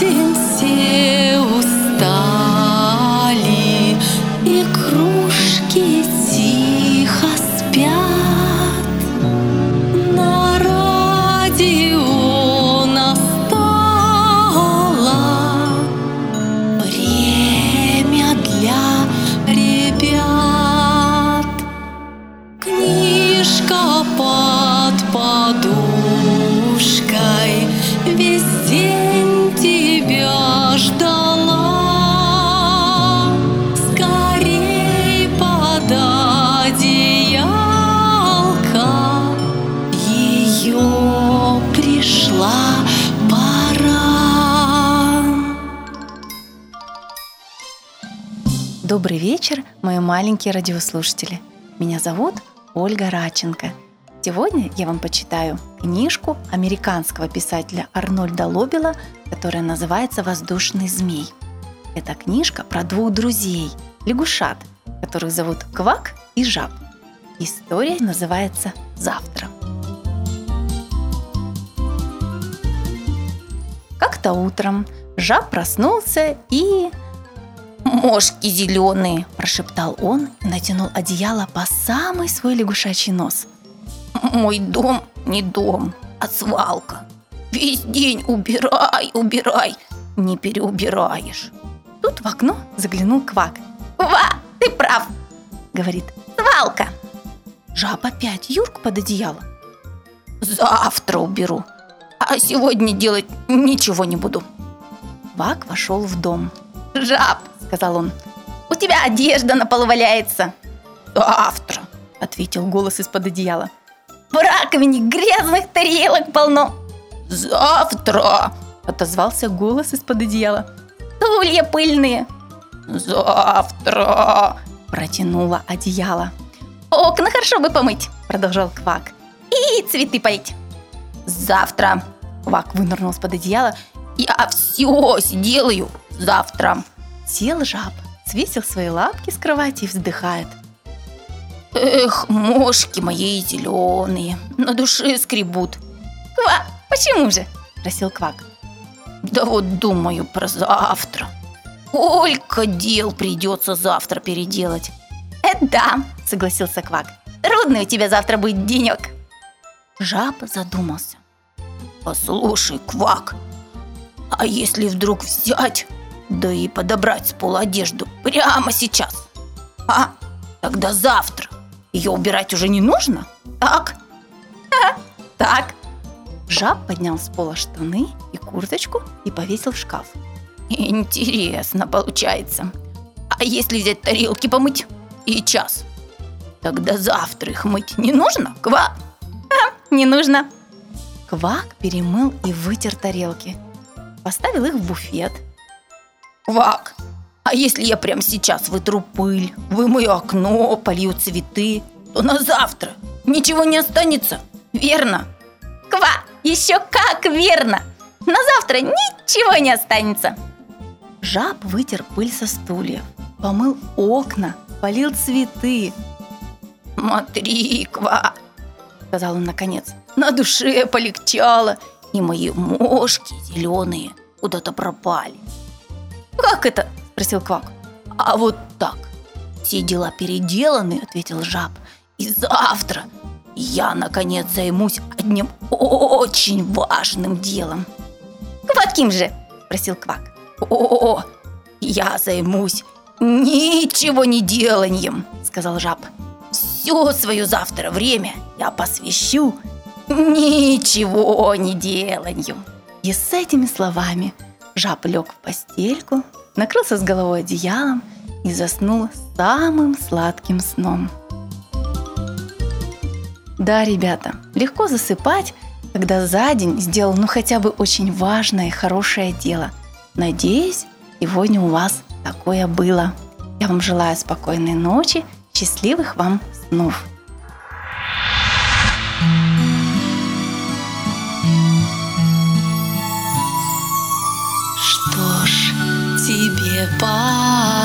день Добрый вечер, мои маленькие радиослушатели. Меня зовут Ольга Раченко. Сегодня я вам почитаю книжку американского писателя Арнольда Лобела, которая называется «Воздушный змей». Это книжка про двух друзей, лягушат, которых зовут Квак и Жаб. История называется «Завтра». Как-то утром жаб проснулся и... «Мошки зеленые!» – прошептал он и натянул одеяло по самый свой лягушачий нос. «Мой дом не дом, а свалка. Весь день убирай, убирай, не переубираешь». Тут в окно заглянул Квак. «Ва, ты прав!» – говорит. «Свалка!» Жаб опять Юрк под одеяло. «Завтра уберу, а сегодня делать ничего не буду». Квак вошел в дом. «Жаб!» – сказал он. «У тебя одежда на полу валяется!» «Завтра!» – ответил голос из-под одеяла. «В раковине грязных тарелок полно!» «Завтра!» – отозвался голос из-под одеяла. «Стулья пыльные!» «Завтра!» – протянуло одеяло. «Окна хорошо бы помыть!» – продолжал Квак. «И цветы полить!» «Завтра!» – Квак вынырнул из-под одеяла. «Я все сделаю завтра!» Сел жаб, свесил свои лапки с кровати и вздыхает. Эх, мошки мои зеленые, на душе скребут. Ква, почему же? Спросил Квак. Да вот думаю про завтра. Сколько дел придется завтра переделать. Это да, согласился Квак. Трудный у тебя завтра будет денек. Жаб задумался. Послушай, Квак, а если вдруг взять, да и подобрать с пола одежду прямо сейчас? А, тогда завтра ее убирать уже не нужно? Так? Так. Жаб поднял с пола штаны и курточку и повесил в шкаф. Интересно получается. А если взять тарелки помыть и час? Тогда завтра их мыть не нужно, Ква? Не нужно. Квак перемыл и вытер тарелки. Поставил их в буфет. Квак, а если я прямо сейчас вытру пыль, вымою окно, полью цветы, то на завтра ничего не останется, верно? Ква, еще как верно! На завтра ничего не останется. Жаб вытер пыль со стульев, помыл окна, полил цветы. Смотри, Ква, сказал он наконец, на душе полегчало, и мои мошки зеленые куда-то пропали. Как это? спросил Квак. А вот так. Все дела переделаны, ответил жаб. И завтра я, наконец, займусь одним очень важным делом. Каким же? Спросил Квак. О, я займусь ничего не деланием, сказал жаб. Все свое завтра время я посвящу ничего не деланию. И с этими словами жаб лег в постельку, накрылся с головой одеялом и заснул самым сладким сном. Да, ребята, легко засыпать, когда за день сделал ну хотя бы очень важное и хорошее дело. Надеюсь, сегодня у вас такое было. Я вам желаю спокойной ночи, счастливых вам снов. goodbye.